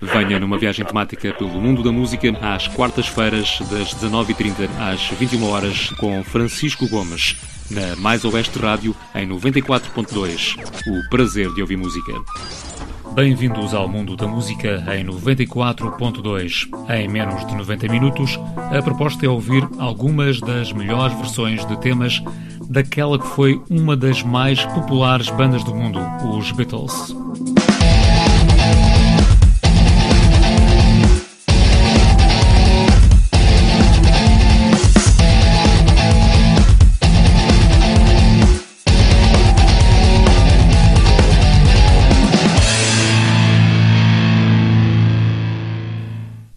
Venha numa viagem temática pelo mundo da música às quartas-feiras, das 19h30 às 21 horas com Francisco Gomes, na Mais Oeste Rádio, em 94.2. O prazer de ouvir música. Bem-vindos ao mundo da música em 94.2. Em menos de 90 minutos, a proposta é ouvir algumas das melhores versões de temas daquela que foi uma das mais populares bandas do mundo, os Beatles.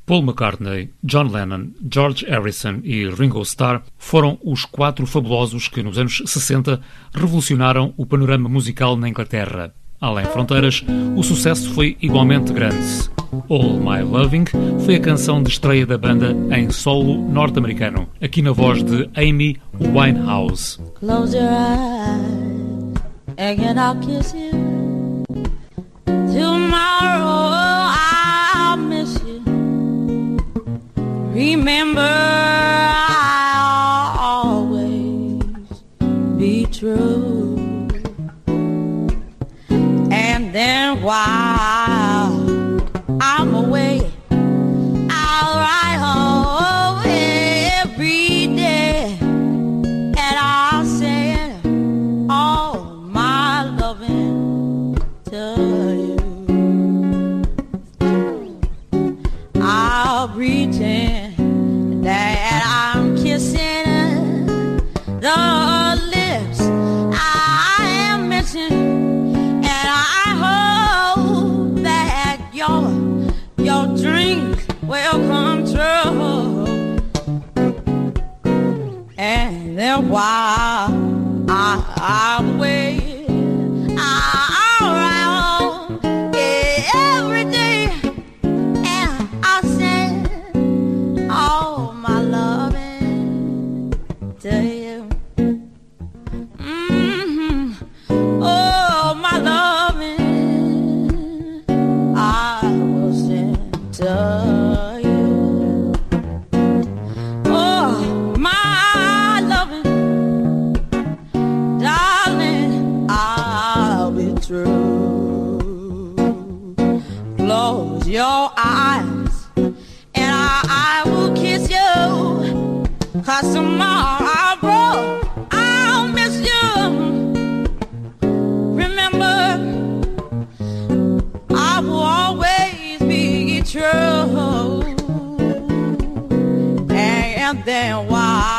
Paul McCartney, John Lennon, George Harrison e Ringo Starr foram os quatro fabulosos que nos anos 60 revolucionaram o panorama musical na Inglaterra. Além fronteiras, o sucesso foi igualmente grande. All My Loving foi a canção de estreia da banda em solo norte-americano, aqui na voz de Amy Winehouse. Close your eyes and I'll kiss you. Tomorrow Remember, I'll always be true. And then while true. And then I, I'm waiting, then while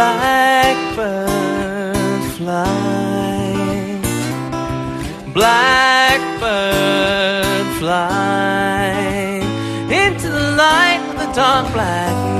Blackbird fly, blackbird fly into the light of the dark black.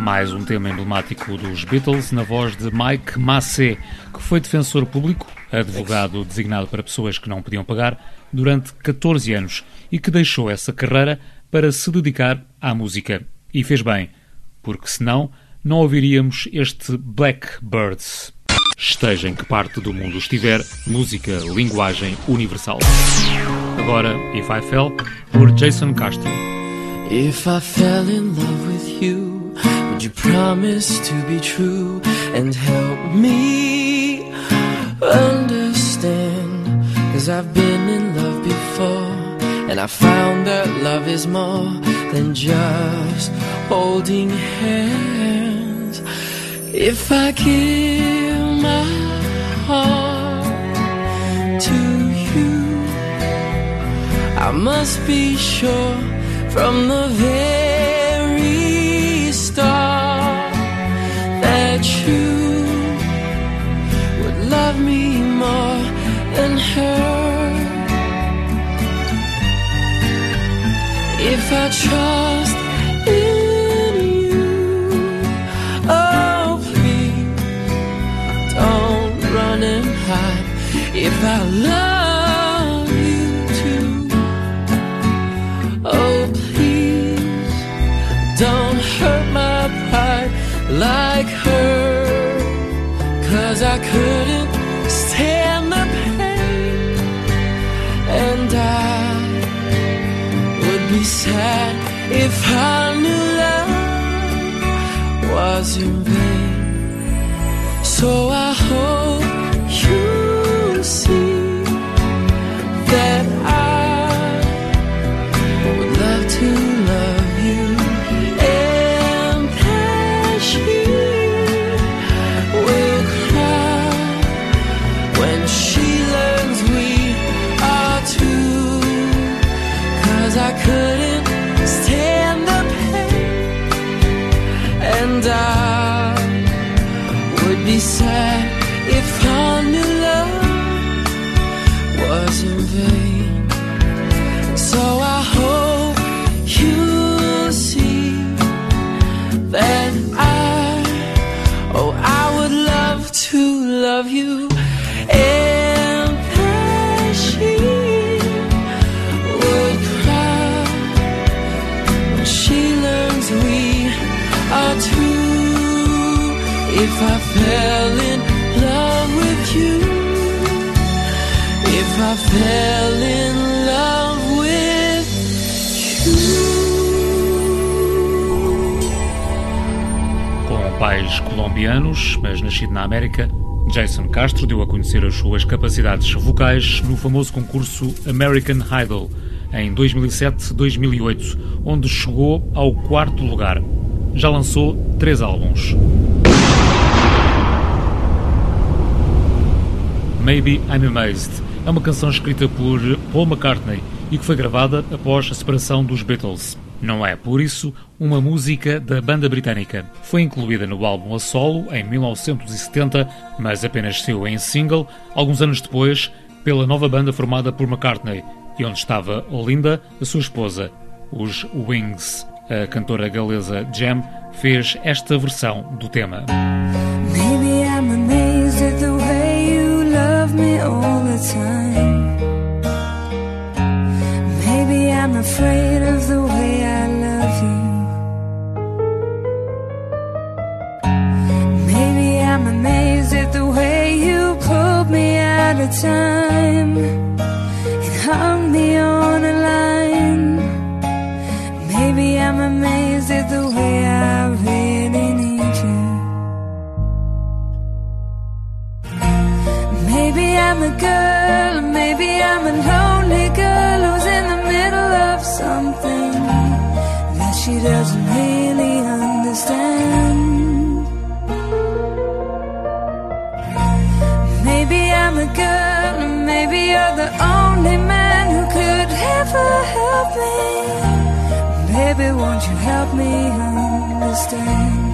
Mais um tema emblemático dos Beatles na voz de Mike Massey, que foi defensor público, advogado designado para pessoas que não podiam pagar, durante 14 anos e que deixou essa carreira para se dedicar à música. E fez bem, porque senão não ouviríamos este Blackbirds. Esteja em que parte do mundo estiver, música, linguagem universal. Agora, If I Fell, por Jason Castro. If I fell in love with you, would you promise to be true and help me understand? Cause I've been in love before, and I found that love is more than just holding hands. If I give my heart to you, I must be sure from the very more than her. If I trust in you, oh please don't run and hide. If I love you too. Oh, please don't hurt my pride like her. Cause I couldn't and I would be sad if I knew love was in vain. So I hope Com pais colombianos, mas nascido na América, Jason Castro deu a conhecer as suas capacidades vocais no famoso concurso American Idol em 2007-2008, onde chegou ao quarto lugar. Já lançou três álbuns. Maybe I'm Amazed é uma canção escrita por Paul McCartney e que foi gravada após a separação dos Beatles. Não é, por isso, uma música da banda britânica. Foi incluída no álbum a solo em 1970, mas apenas saiu em single alguns anos depois, pela nova banda formada por McCartney e onde estava Olinda, a sua esposa, os Wings. A cantora galesa Jam fez esta versão do tema. Maybe I'm amazed at the way you love me all time. Maybe I'm afraid of the way I love you. Maybe I'm amazed at the way you pulled me out of time and hung me on a line. Maybe I'm amazed at the way I'm a girl, maybe I'm a lonely girl who's in the middle of something that she doesn't really understand. Maybe I'm a girl, maybe you're the only man who could ever help me. Baby, won't you help me understand?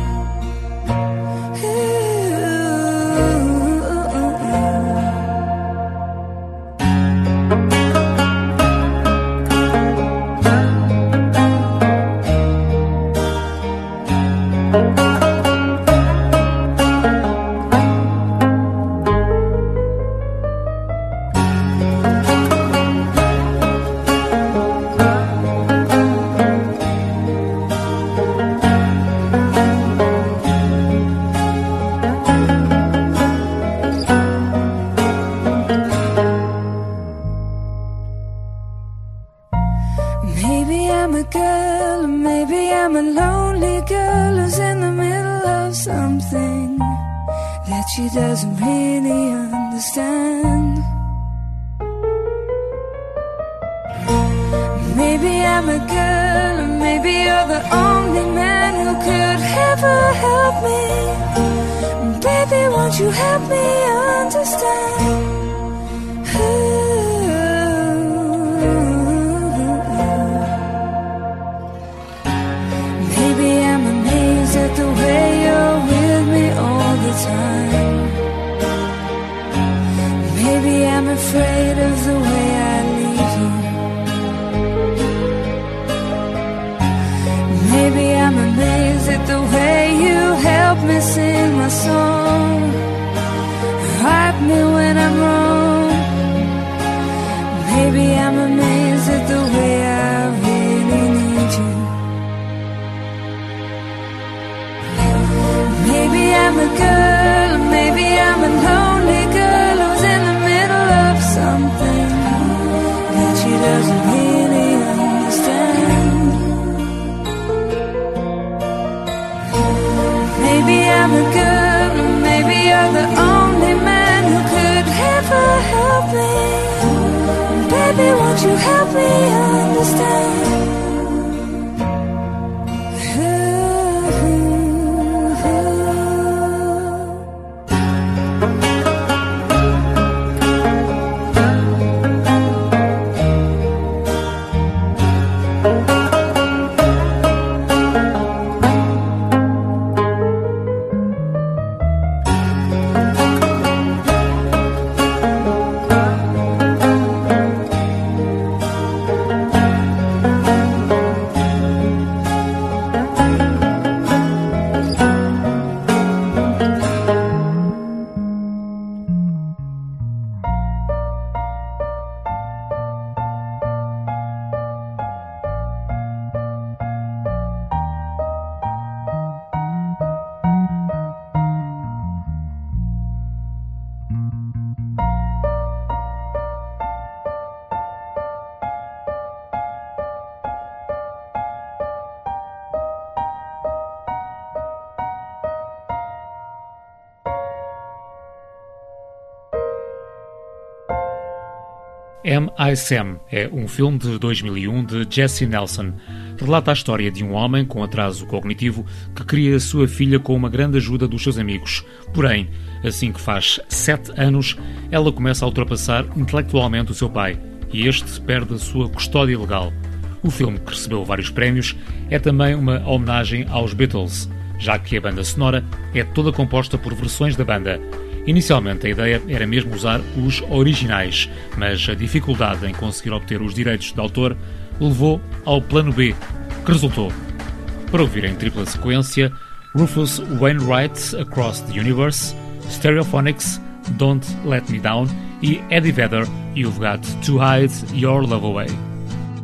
M.I. Sam é um filme de 2001 de Jesse Nelson. Relata a história de um homem com atraso cognitivo que cria a sua filha com uma grande ajuda dos seus amigos. Porém, assim que faz sete anos, ela começa a ultrapassar intelectualmente o seu pai e este perde a sua custódia legal. O filme, que recebeu vários prémios, é também uma homenagem aos Beatles, já que a banda sonora é toda composta por versões da banda Inicialmente a ideia era mesmo usar os originais, mas a dificuldade em conseguir obter os direitos de autor levou ao plano B, que resultou. Para ouvir em tripla sequência, Rufus Wainwright Across the Universe, Stereophonics, Don't Let Me Down e Eddie Vedder, You've Got to Hide Your Love Away.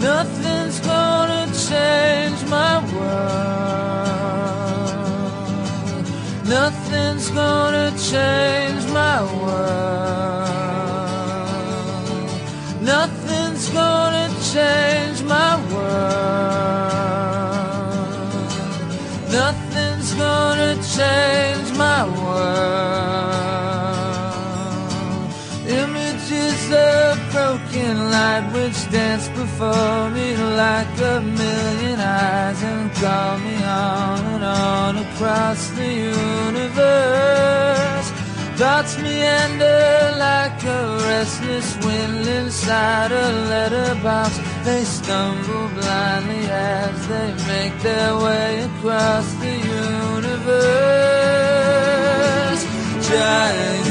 Nothing's gonna change my world. Nothing's gonna change my world. Nothing's gonna change my world. Nothing's gonna change my world. Images of broken light which dance before me like a million eyes and call me on and on across the universe. Thoughts meander like a restless wind inside a letterbox. They stumble blindly as they make their way across the universe. Giant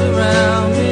Around me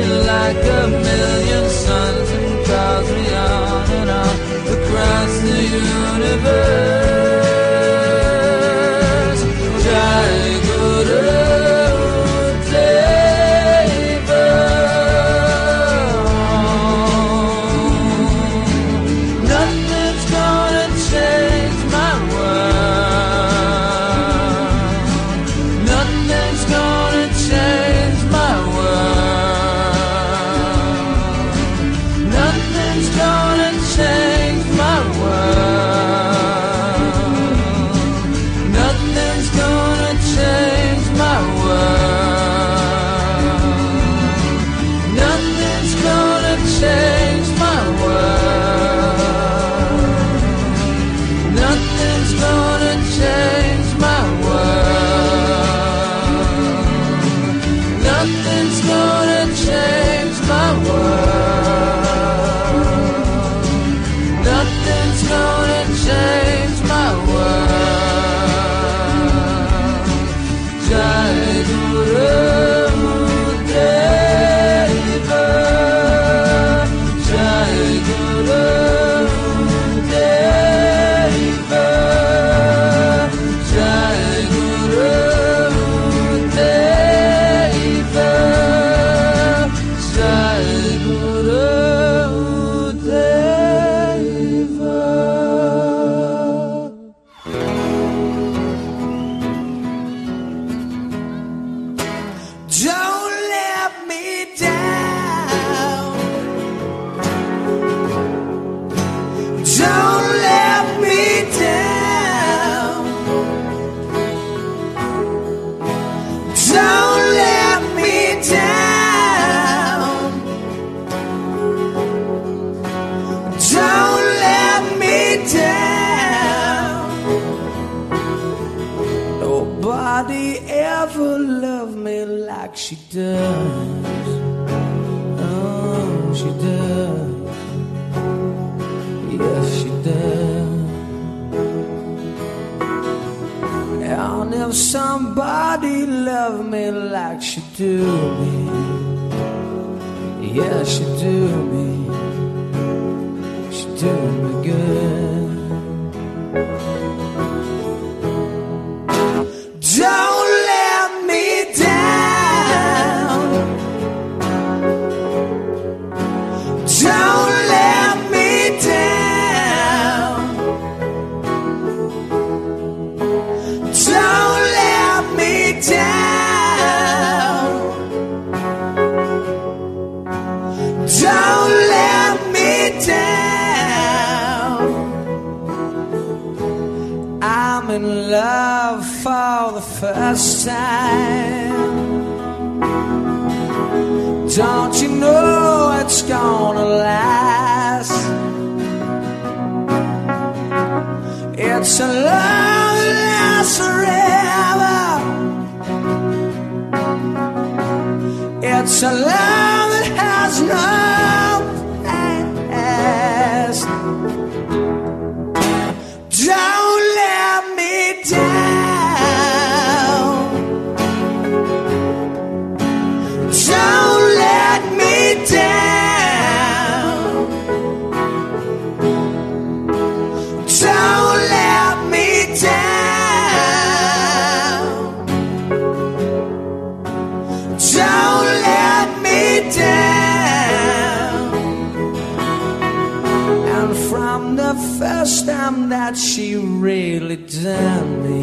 she really done me.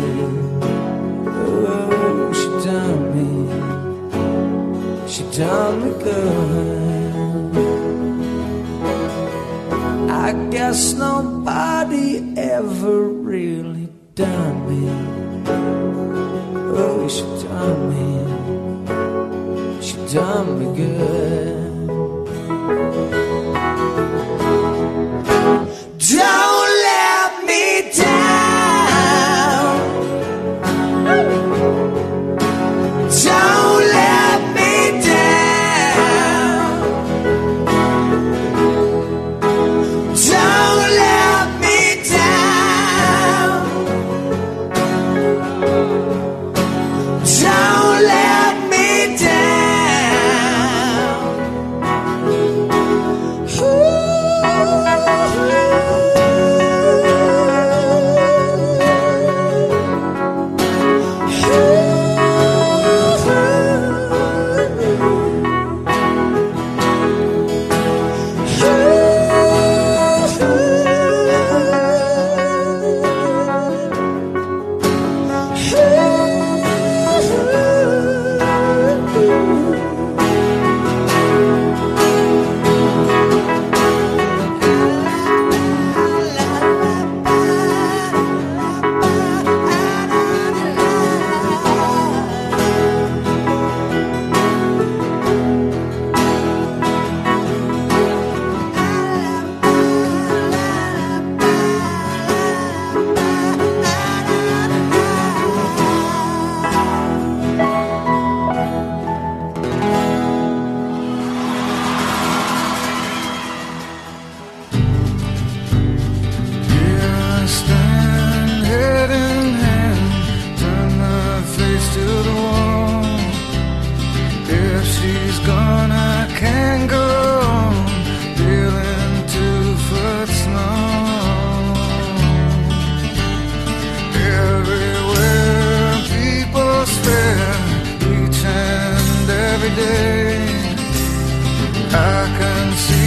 Oh, she done me. She done me good. I guess nobody ever really done me. Oh, she done me. She done me good. Done I can see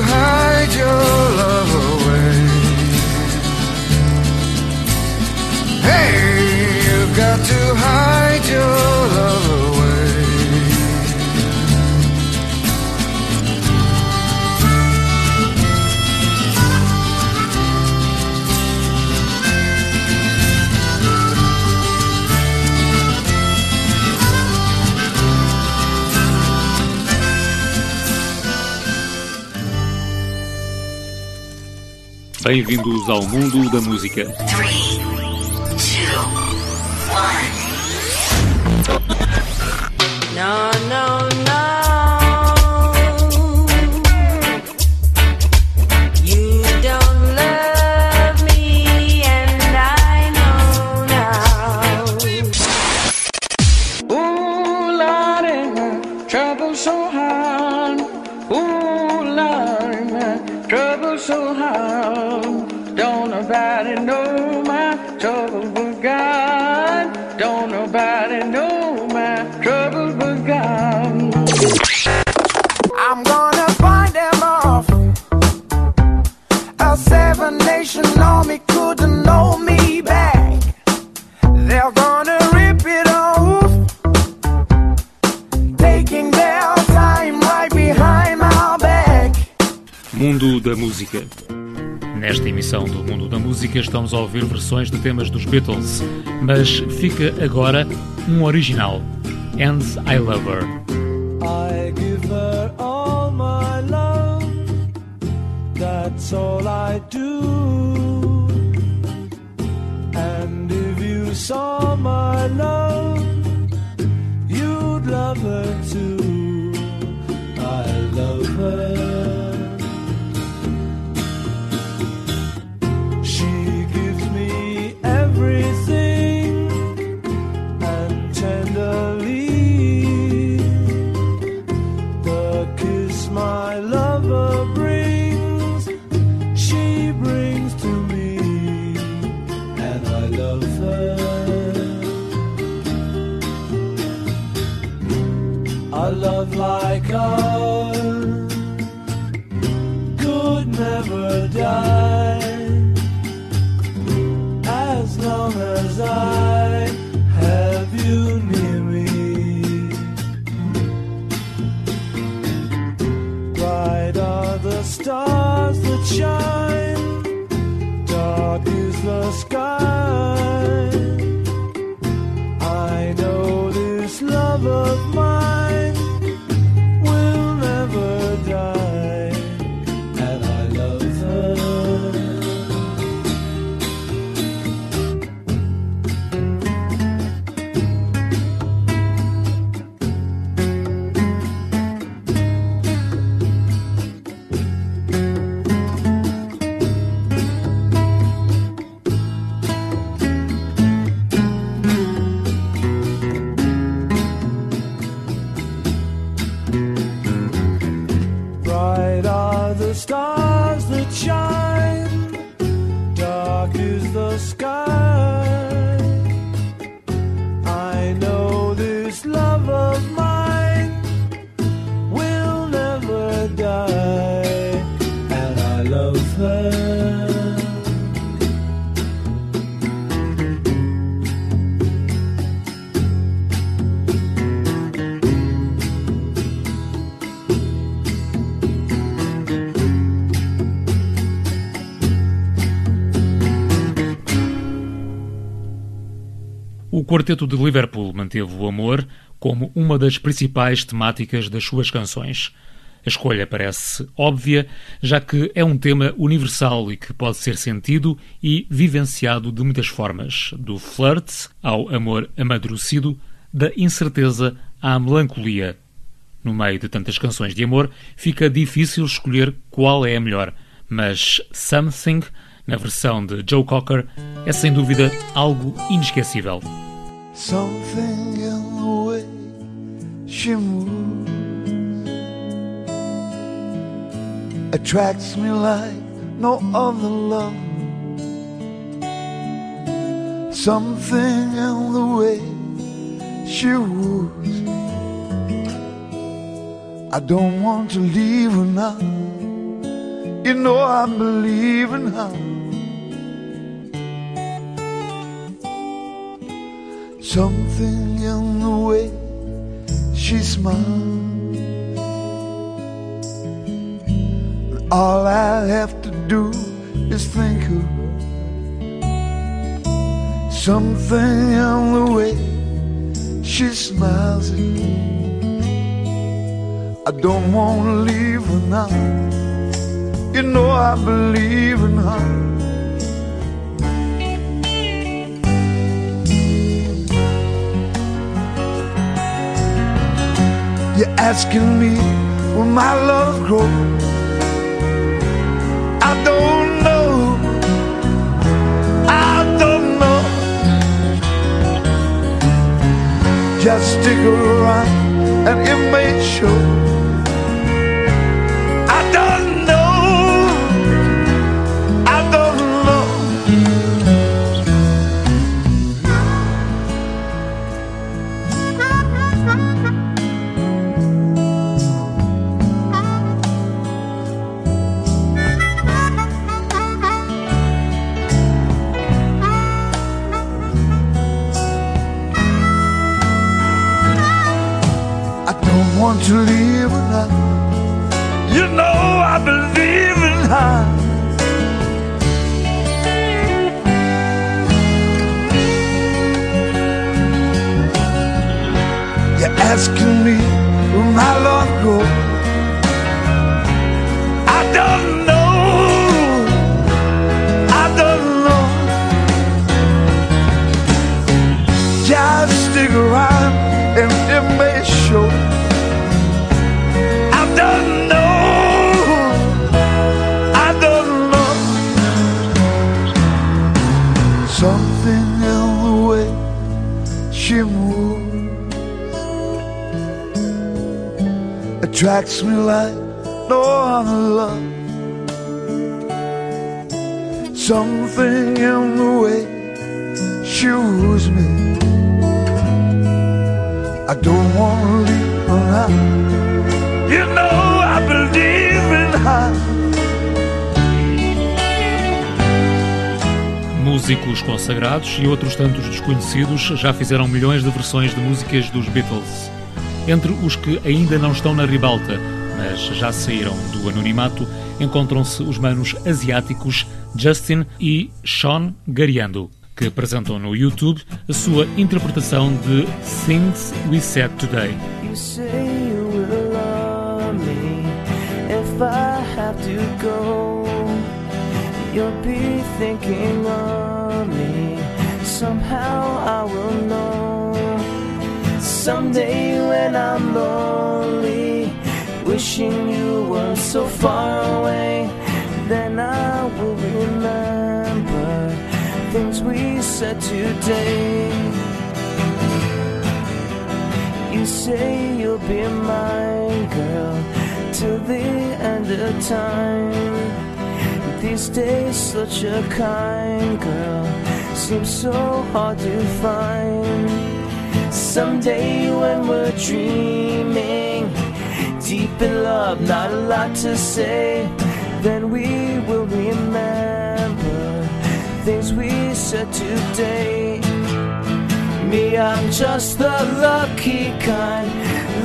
her Bem-vindos ao mundo da música. Three, two, one. No, no, no. Música estamos a ouvir versões de temas dos Beatles, mas fica agora um original, And I Love Her. I give her all my love, that's all I do. And if you saw my love, you'd love her too. Could never die as long as I have you near me. Bright are the stars that shine, quarteto de Liverpool manteve o amor como uma das principais temáticas das suas canções. A escolha parece óbvia, já que é um tema universal e que pode ser sentido e vivenciado de muitas formas, do flirt ao amor amadurecido, da incerteza à melancolia. No meio de tantas canções de amor, fica difícil escolher qual é a melhor, mas Something, na versão de Joe Cocker, é sem dúvida algo inesquecível. Something in the way she moves attracts me like no other love. Something in the way she woos. I don't want to leave her now. You know I believe in her. Something in the way she smiles. All I have to do is think of her. Something in the way she smiles at me. I don't want to leave her now. You know I believe in her. You're asking me will my love grow? I don't know. I don't know. Just stick around and it may show. To leave her now. You know I believe in her. You're asking me will my love grow? I don't know. I don't know. Just stick around attracts me like no other love. Something in the way she woos me. I don't want to leave her now. You know I believe in her. Músicos consagrados e outros tantos desconhecidos já fizeram milhões de versões de músicas dos Beatles. Entre os que ainda não estão na ribalta, mas já saíram do anonimato, encontram-se os manos asiáticos Justin e Sean Gariando, que apresentam no YouTube a sua interpretação de Things We Said Today. You. Somehow I will know. Someday when I'm lonely, wishing you were so far away, then I will remember things we said today. You say you'll be mine, girl, till the end of time. These days, such a kind girl seems so hard to find. Someday, when we're dreaming, deep in love, not a lot to say, then we will remember things we said today. Me, I'm just the lucky kind.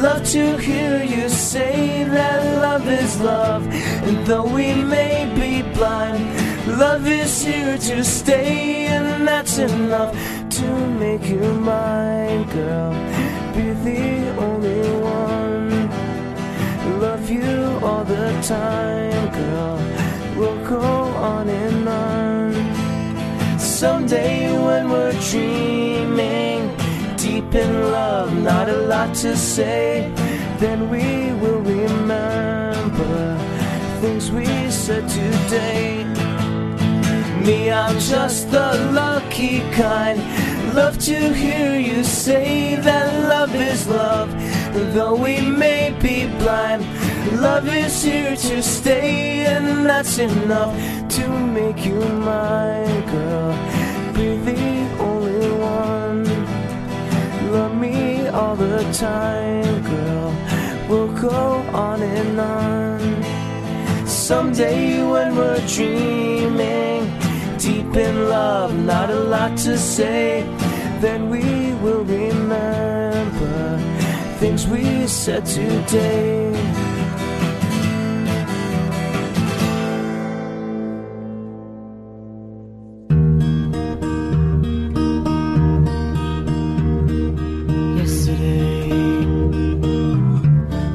Love to hear you say that love is love. And though we may be blind, love is here to stay, and that's enough to make you mine, girl. Be the only one. Love you all the time, girl. We'll go on and on. Someday when we're dreaming, deep in love, not a lot to say, then we will remember things we said today. Me, I'm just the lucky kind. Love to hear you say that love is love. Though we may be blind, love is here to stay, and that's enough to make you mine, girl. Be the only one. Love me all the time, girl. We'll go on and on. Someday when we're dreaming, deep in love, not a lot to say, then we will remember things we said today. Yesterday,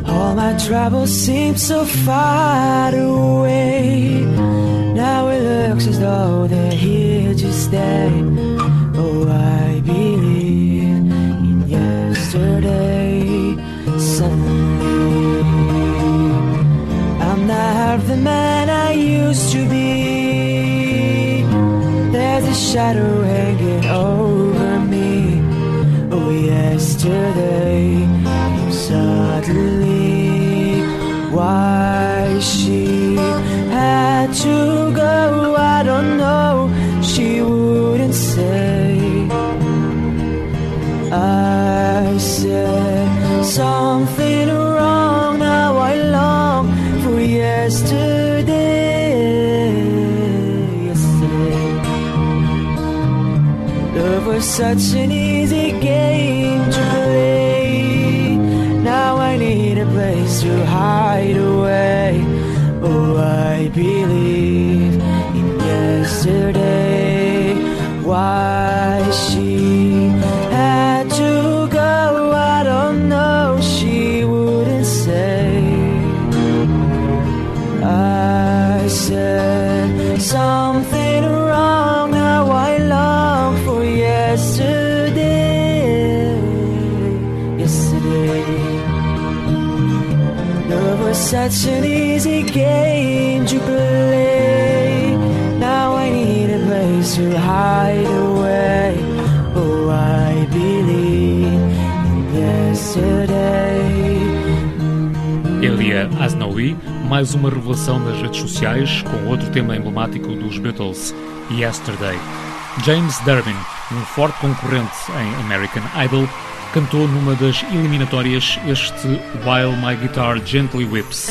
all my troubles seem so far away. Looks as though they're here to stay. Oh, I believe in yesterday. Suddenly, I'm not half the man I used to be. There's a shadow hanging over me. Oh, yesterday such an easy game such an easy game to play. Now I need a place to hide away. Oh, I believe in yesterday. Elia Asnaoui, mais uma revelação nas redes sociais com outro tema emblemático dos Beatles, Yesterday. James Durbin, um forte concorrente em American Idol, cantou numa das eliminatórias este While My Guitar Gently Whips.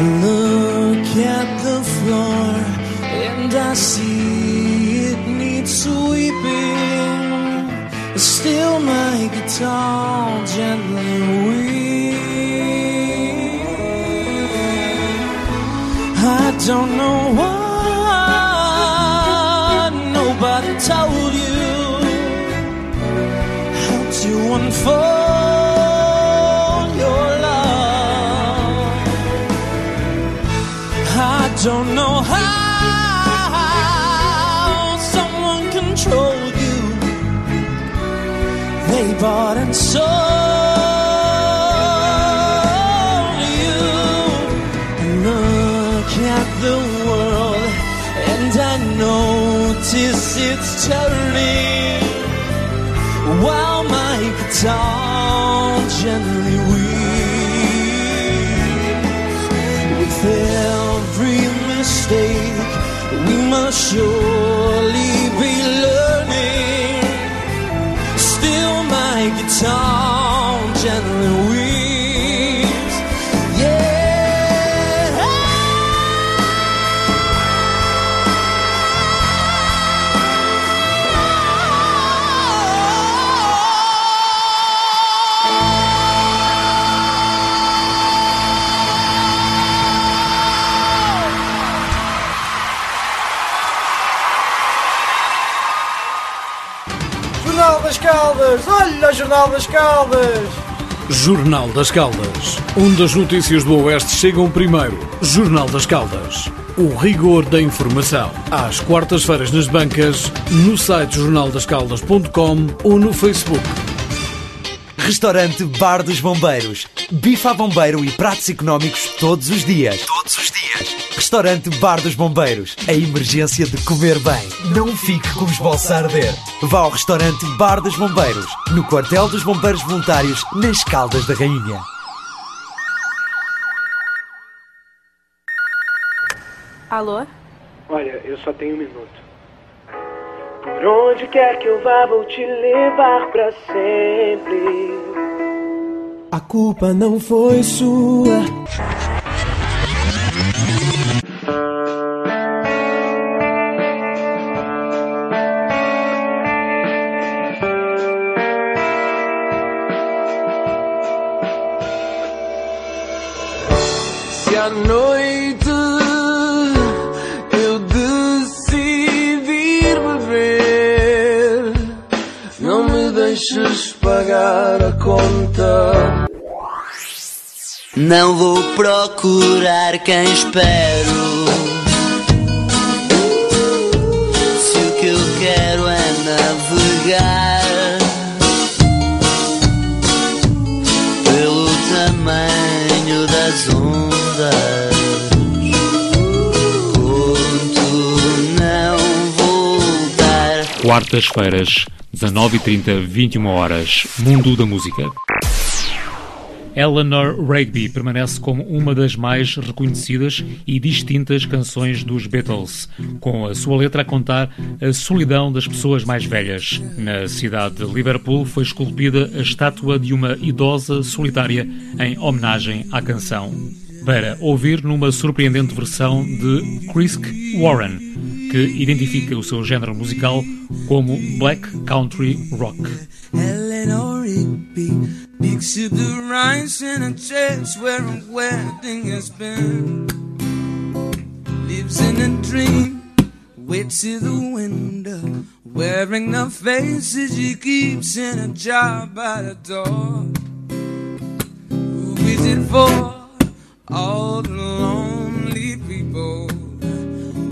I look at the floor and I see guitar gently weeps. I don't know why nobody told you how to unfold bought and sold you. And look at the world, and I notice it's turning while my guitar gently weeps. With every mistake, we must surely O Jornal das Caldas! Jornal das Caldas. Onde as notícias do Oeste chegam primeiro. Jornal das Caldas. O rigor da informação. Às quartas-feiras nas bancas, no site jornaldascaldas.com ou no Facebook. Restaurante Bar dos Bombeiros. Bife a bombeiro e pratos económicos todos os dias. Todos os dias. Restaurante Bar dos Bombeiros. A emergência de comer bem. Não fique com os bolsos a arder. Vá ao restaurante Bar dos Bombeiros. No quartel dos Bombeiros Voluntários, nas Caldas da Rainha. Alô? Olha, eu só tenho um minuto. Por onde quer que eu vá, vou te levar pra sempre. A culpa não foi sua. Não vou procurar quem espero. Se o que eu quero é navegar pelo tamanho das ondas. Quartas-feiras, 19h30, 21 horas. Mundo da Música. Eleanor Rigby permanece como uma das mais reconhecidas e distintas canções dos Beatles, com a sua letra a contar a solidão das pessoas mais velhas. Na cidade de Liverpool foi esculpida a estátua de uma idosa solitária em homenagem à canção. Para ouvir numa surpreendente versão de Chris Warren, que identifica o seu género musical como Black Country Rock. The window, wearing the faces keeps in a by the door. Who is it for? All the lonely people.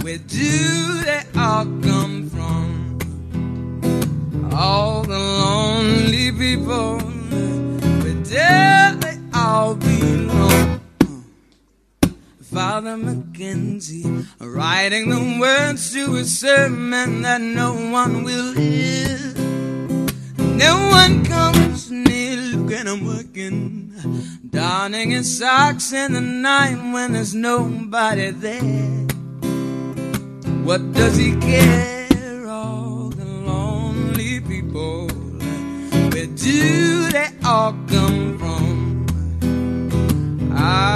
Where do they all come from? All the lonely people. Where do they all belong? Father McKenzie writing the words to a sermon that no one will hear. No one comes near. Look at him working, donning his socks in the night when there's nobody there. What does he care? All the lonely people. Where do they all come from? All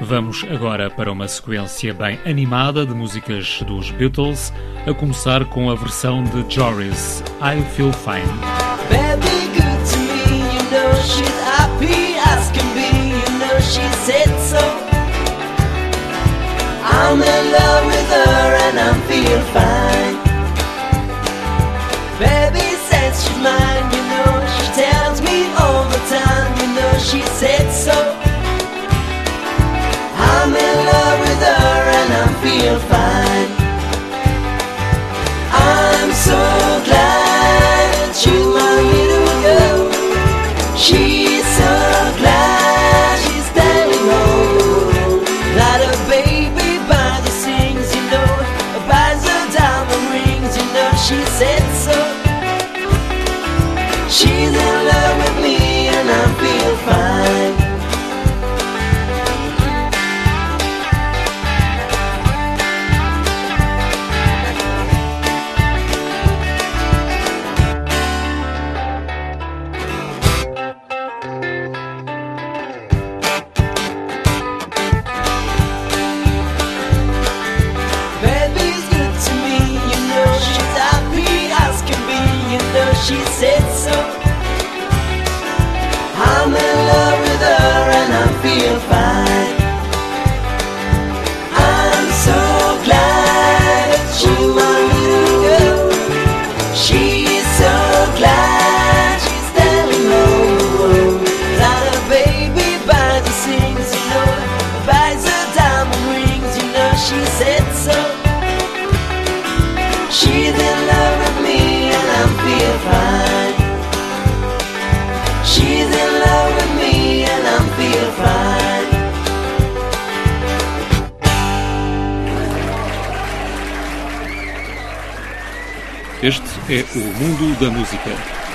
Vamos agora para uma sequência bem animada de músicas dos Beatles, a começar com a versão de Joris, I Feel Fine. I'm in love with her and fine. Baby says she's mine. find é o mundo da música.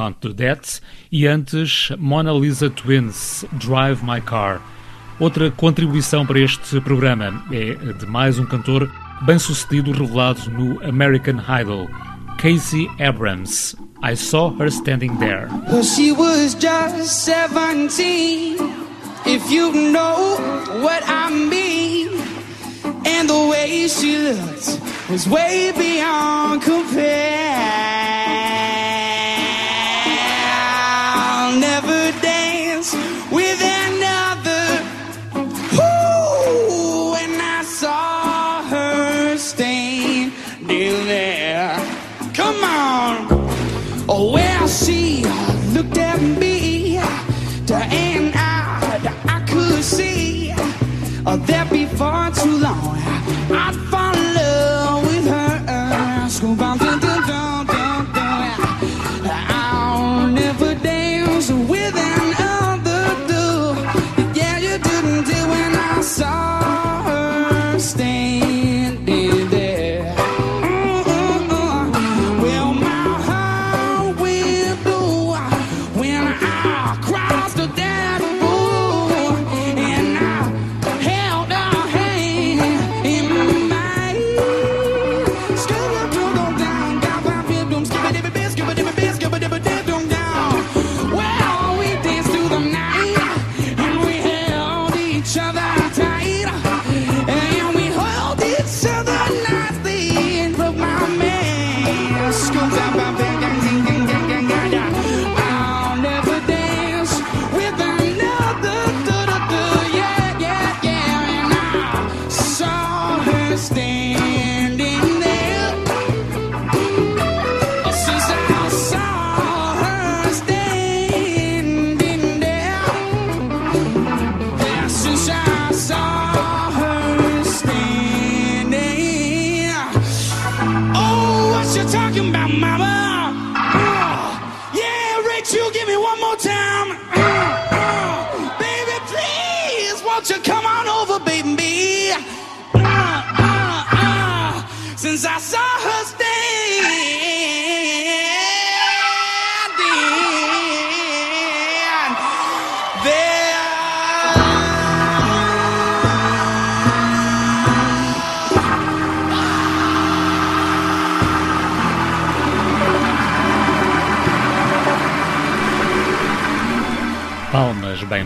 Can't Do That e antes Mona Lisa Twins Drive My Car. Outra contribuição para este programa é de mais um cantor bem-sucedido revelado no American Idol, Casey Abrams. I saw her standing there. Well, she was just 17, if you know what I mean. And the way she looked was way beyond compare.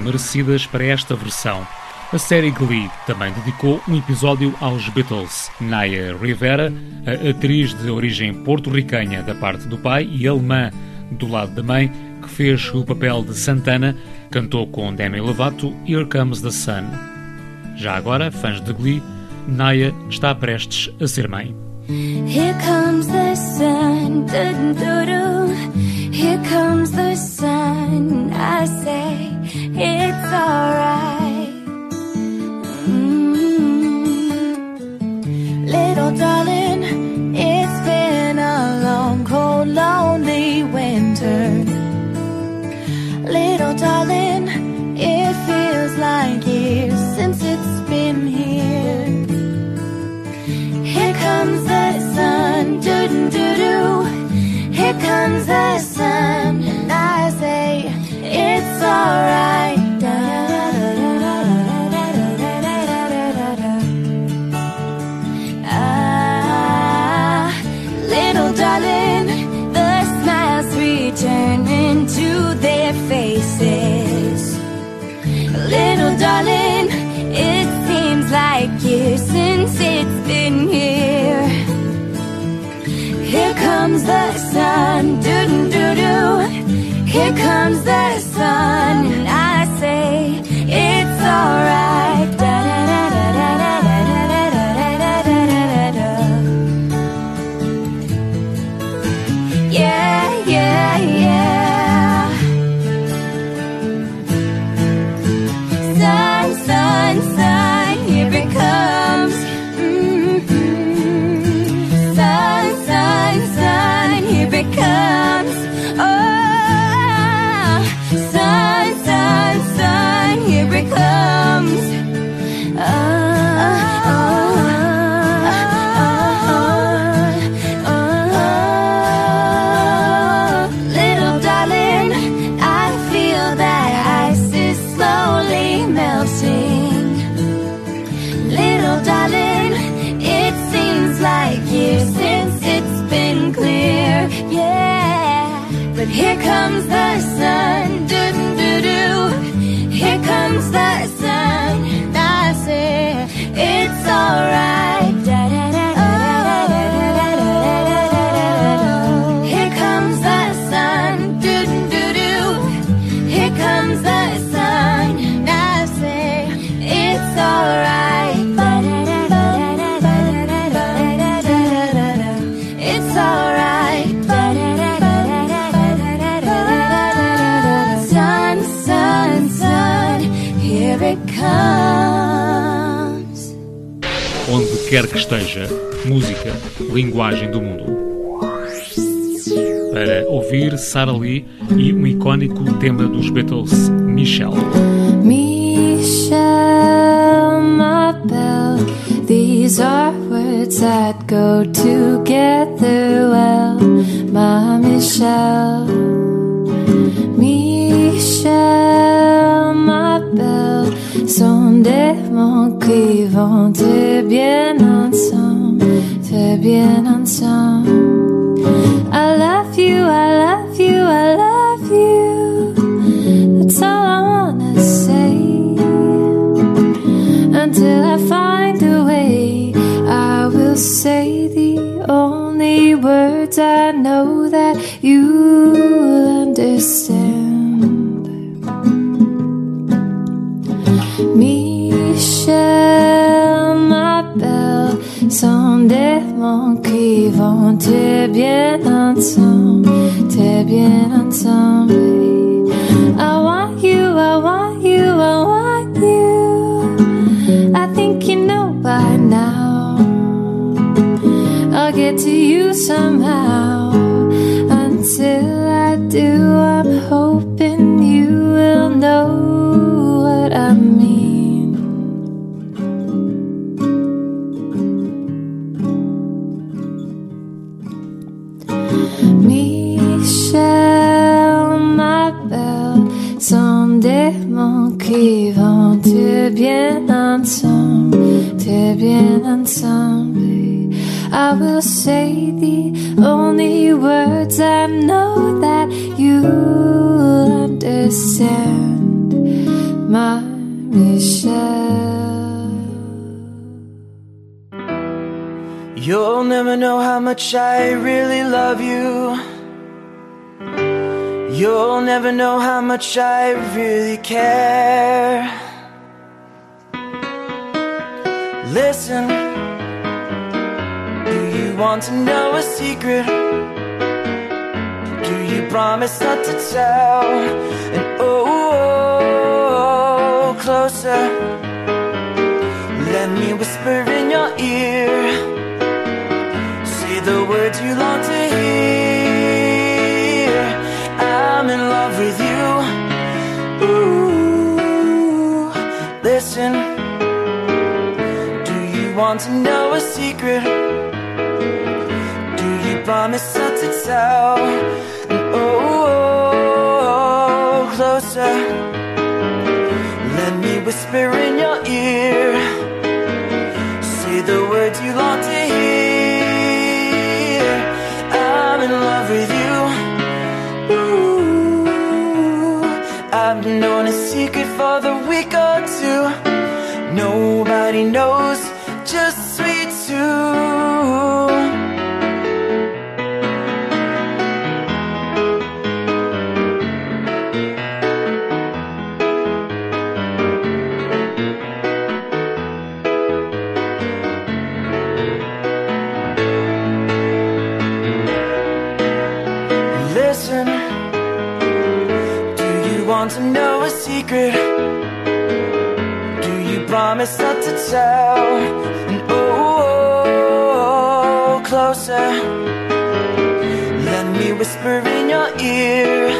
Merecidas para esta versão. A série Glee também dedicou um episódio aos Beatles. Naya Rivera, a atriz de origem porto-ricanha da parte do pai e alemã do lado da mãe, que fez o papel de Santana, cantou com Demi Lovato Here Comes the Sun. Já agora, fãs de Glee, Naya está prestes a ser mãe. Here comes the sun. Here comes the sun. I say it's alright. Mm. Little darling, it's been a long, cold, lonely winter. Comes the sun, doo doo doo doo. Here comes the quer que esteja, música, linguagem do mundo. Para ouvir Sarah Lee e um icónico tema dos Beatles, Michelle. Michelle, my belle, these are words that go together well. My Michelle, Michelle, sont des mots qui vont très bien ensemble, très bien ensemble. I love you, I love you, I love you. That's all I wanna say. Until I find a way, I will say the only words I know that you'll Michel, ma belle, sont des mots qui vont très bien ensemble, très bien ensemble. I want you, I want you, I want you. I think you know by now. I'll get to you somehow. Until I do, vont très bien ensemble, très bien ensemble. I will say the only words I know that you'll understand, my Michelle. You'll never know how much I really love you. You'll never know how much I really care. Listen, do you want to know a secret? Do you promise not to tell? And oh, oh closer. Let me whisper in your ear. Say the words you long to hear. I'm in love with you. Ooh, listen. Do you want to know a secret? Do you promise not to tell? Oh, closer. Let me whisper in your ear. Say the words you long to hear. Let me whisper in your ear.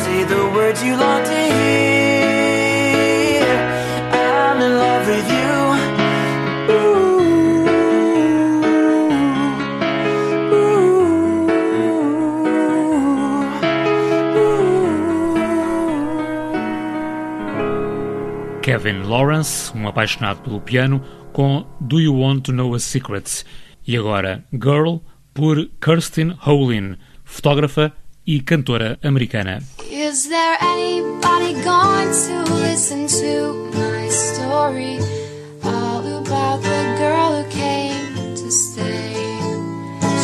Say the words you long to hear. I'm in love with you. Kevin Lawrence, um apaixonado pelo piano, com Do You Want to Know a Secret? E agora Girl, por Kirsten Howlin, fotógrafa e cantora americana. Is there anybody going to listen to my story? All about the girl who came to stay.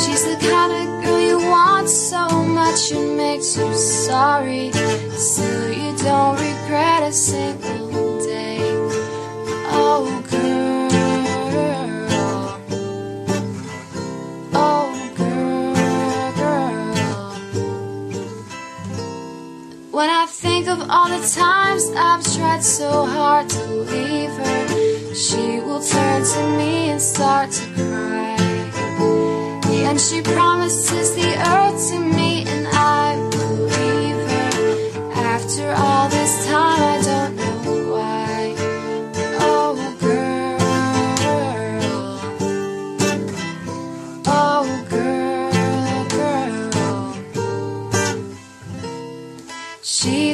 She's the kind of girl you want so much it makes you sorry. Still, you don't regret a single day. Oh, girl. Think of all the times I've tried so hard to leave her, she will turn to me and start to cry. And she promises the earth to me, and I believe her. After all this time,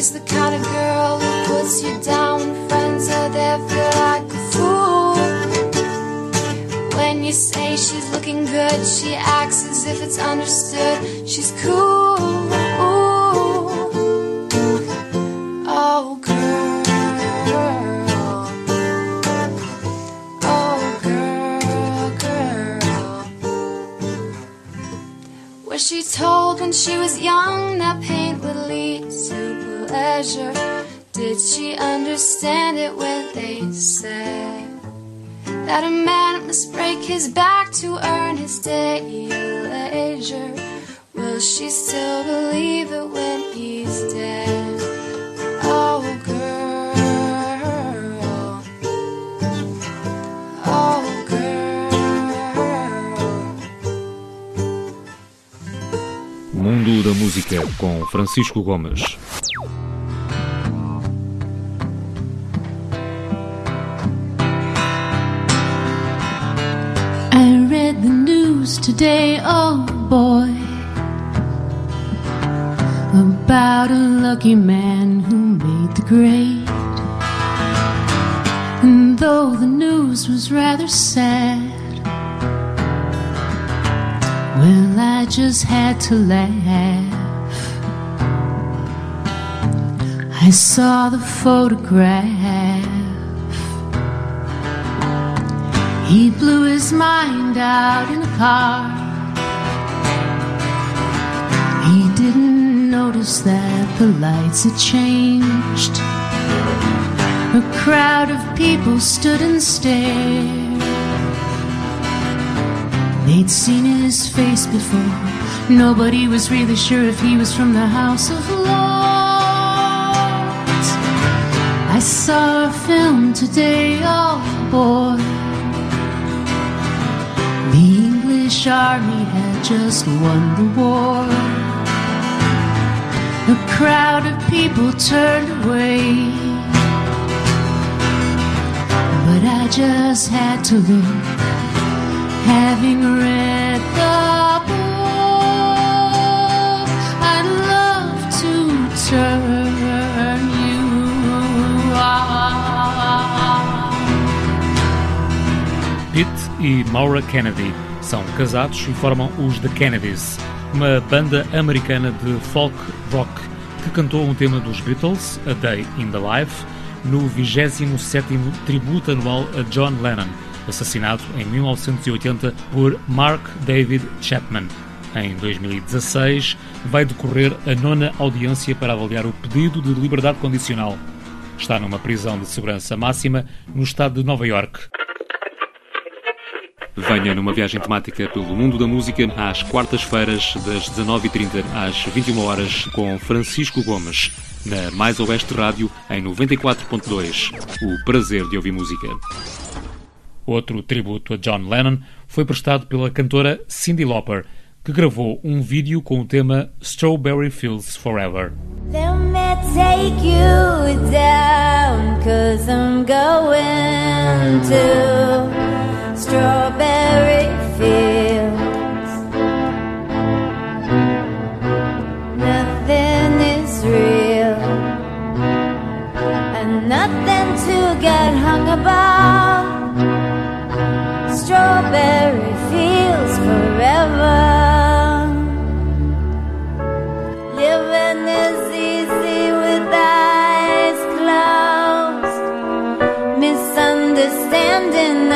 She's the kind of girl who puts you down when friends are there, feel like a fool. When you say she's looking good, she acts as if it's understood. She's cool. Oh, girl. Oh, girl, girl. Was she told when she was young that pain would lead pleasure? Did she understand it when they said that a man must break his back to earn his daily leisure? Will she still believe it when he's dead? Oh, girl. Oh, girl. Mundo da Música com Francisco Gomes. News today, oh boy, about a lucky man who made the grade. And though the news was rather sad, well, I just had to laugh. I saw the photograph. He blew his mind out in a car. He didn't notice that the lights had changed. A crowd of people stood and stared. They'd seen his face before. Nobody was really sure if he was from the House of Lords. I saw a film today, oh boy. English army had just won the war. A crowd of people turned away. But I just had to look, having read the book. I'd love to turn you on. E Maura Kennedy são casados e formam os The Kennedys, uma banda americana de folk rock que cantou um tema dos Beatles, A Day in the Life, no 27º tributo anual a John Lennon, assassinado em 1980 por Mark David Chapman. Em 2016 vai decorrer a nona audiência para avaliar o pedido de liberdade condicional. Está numa prisão de segurança máxima no estado de Nova York. Venha numa viagem temática pelo mundo da música às quartas-feiras, das 19h30 às 21 horas com Francisco Gomes, na Mais Oeste Rádio, em 94.2. O prazer de ouvir música. Outro tributo a John Lennon foi prestado pela cantora Cyndi Lauper, que gravou um vídeo com o tema Strawberry Fields Forever. strawberry fields. Nothing is real, and nothing to get hung about. Strawberry fields forever. Living is easy with eyes closed, misunderstanding.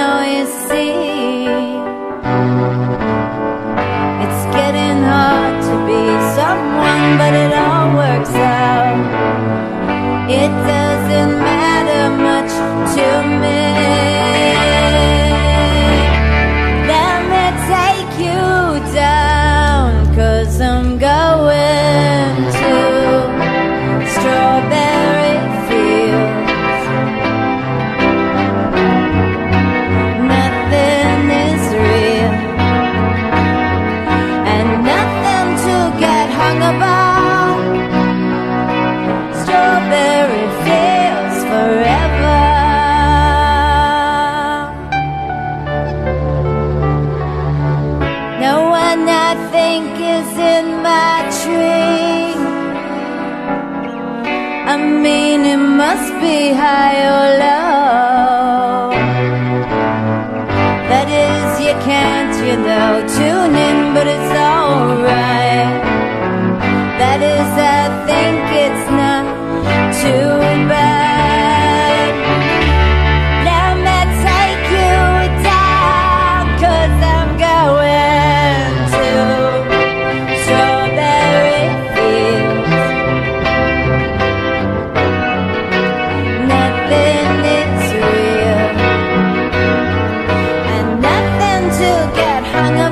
high or. to get hung up.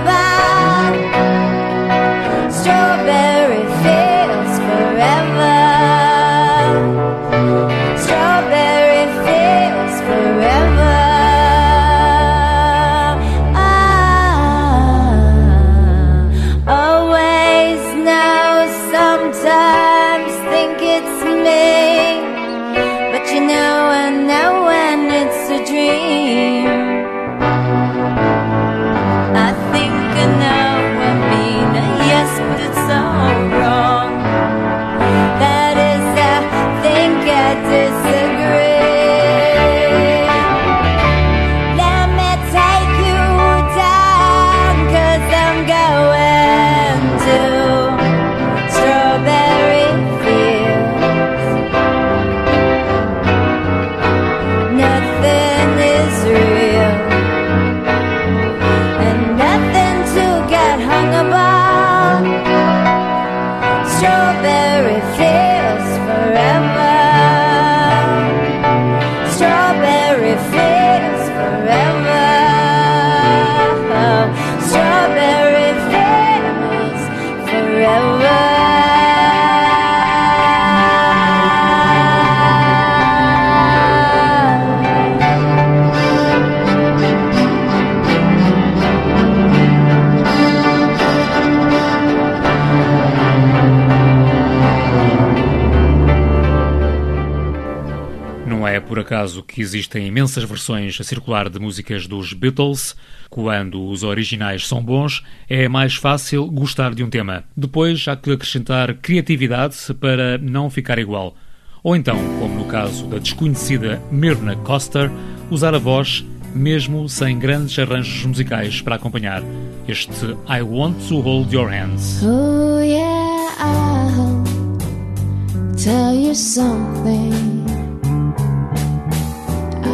acaso que existem imensas versões a circular de músicas dos Beatles. Quando os originais são bons, é mais fácil gostar de um tema. Depois há que acrescentar criatividade para não ficar igual. Ou então, como no caso da desconhecida Myrna Coster, usar a voz mesmo sem grandes arranjos musicais para acompanhar. Este I Want to Hold Your Hands. Oh, yeah, I'll tell you something.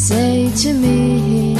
Say to me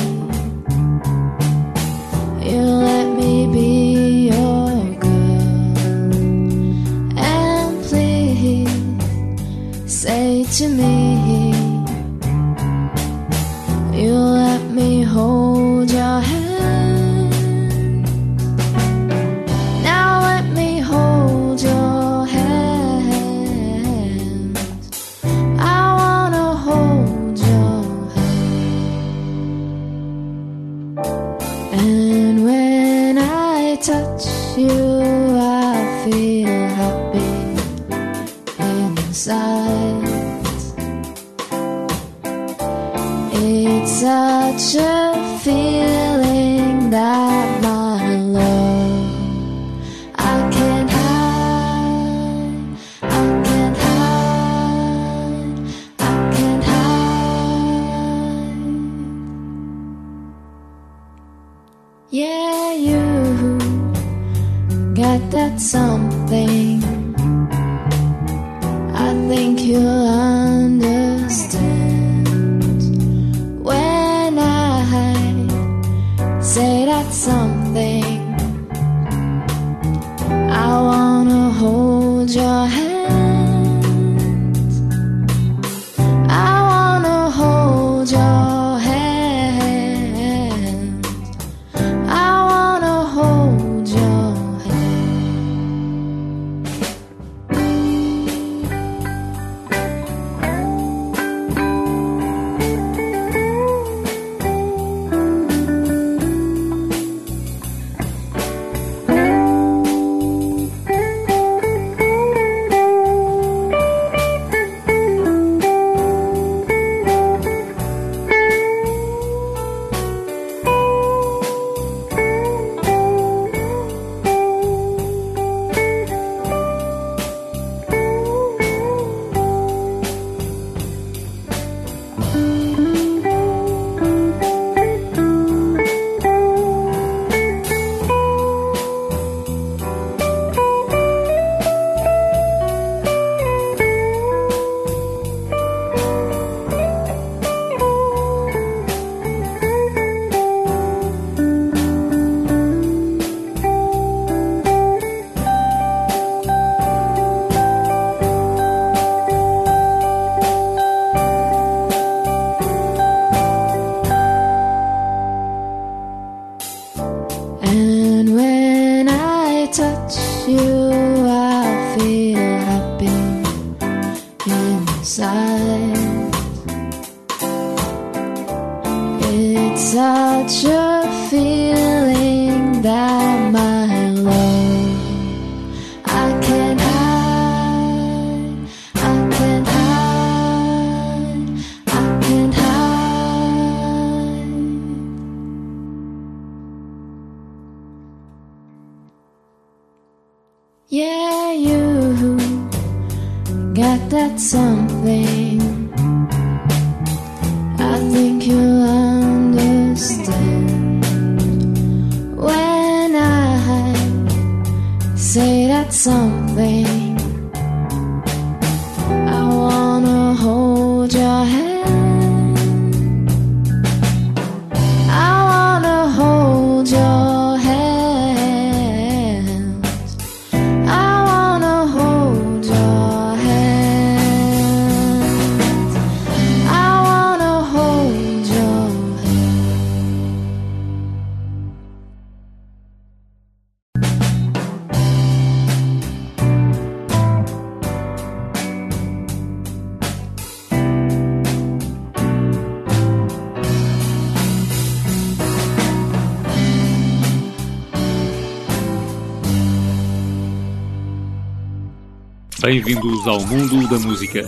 Bem-vindos ao mundo da música.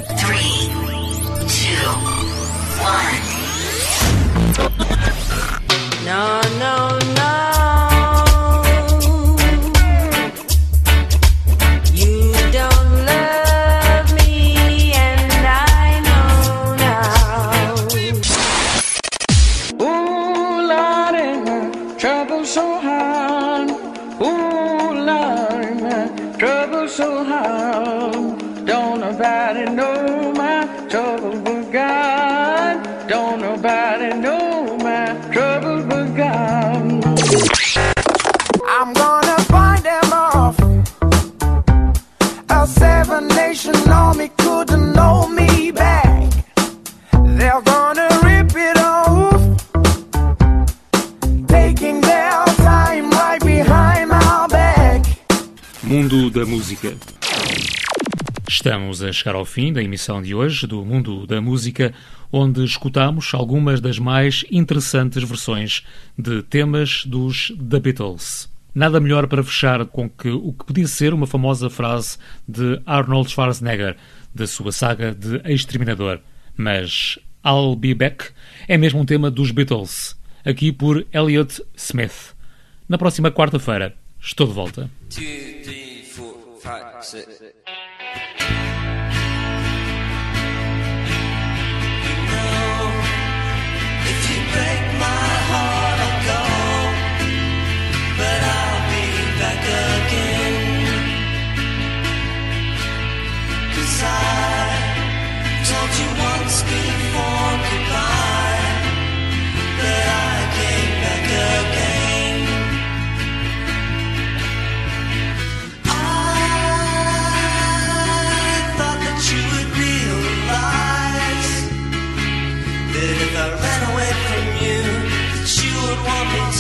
Mundo da Música. Estamos a chegar ao fim da emissão de hoje do Mundo da Música, onde escutamos algumas das mais interessantes versões de temas dos The Beatles. Nada melhor para fechar com que o que podia ser uma famosa frase de Arnold Schwarzenegger, da sua saga de Exterminador. Mas I'll Be Back é mesmo um tema dos Beatles, aqui por Elliot Smith. Na próxima quarta-feira, estou de volta. Two, three, four, five.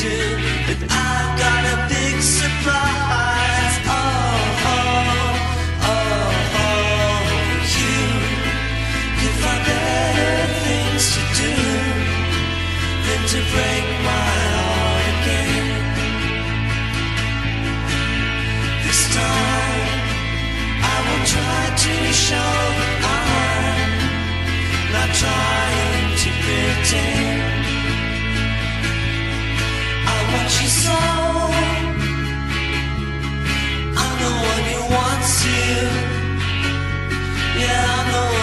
But I've got a big surprise. Oh, oh, oh, oh, you find better things to do than to break my heart again. This time, I will try to show that I'm not trying to pretend. Yeah, I'm the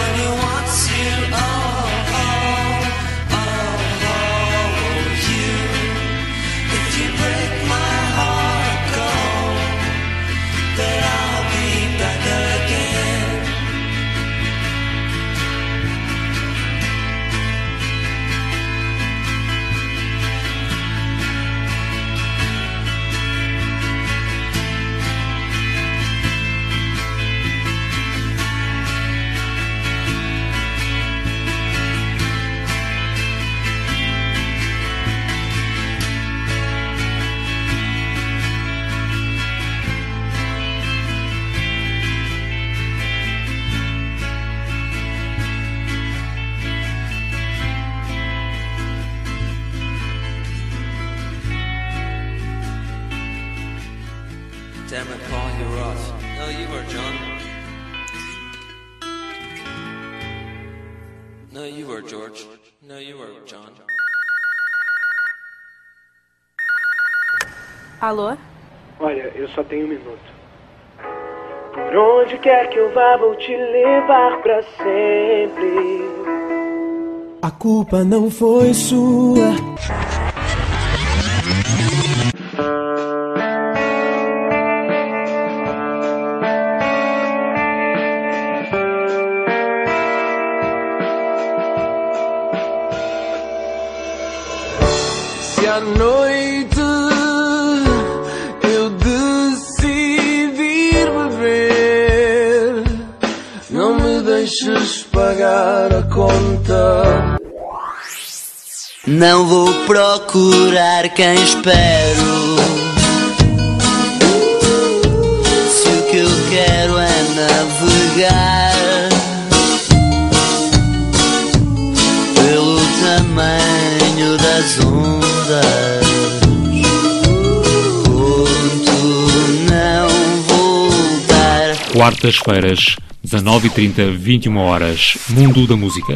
Damn it, Paul, you off. No, you were, John. No, you were, George. No, you were, John. Alô? Olha, eu só tenho um minuto. Por onde quer que eu vá, vou te levar pra sempre. A culpa não foi sua. Não vou procurar quem espero. Se o que eu quero é navegar pelo tamanho das ondas. Quartas-feiras, 19h30, 21 horas. Mundo da Música.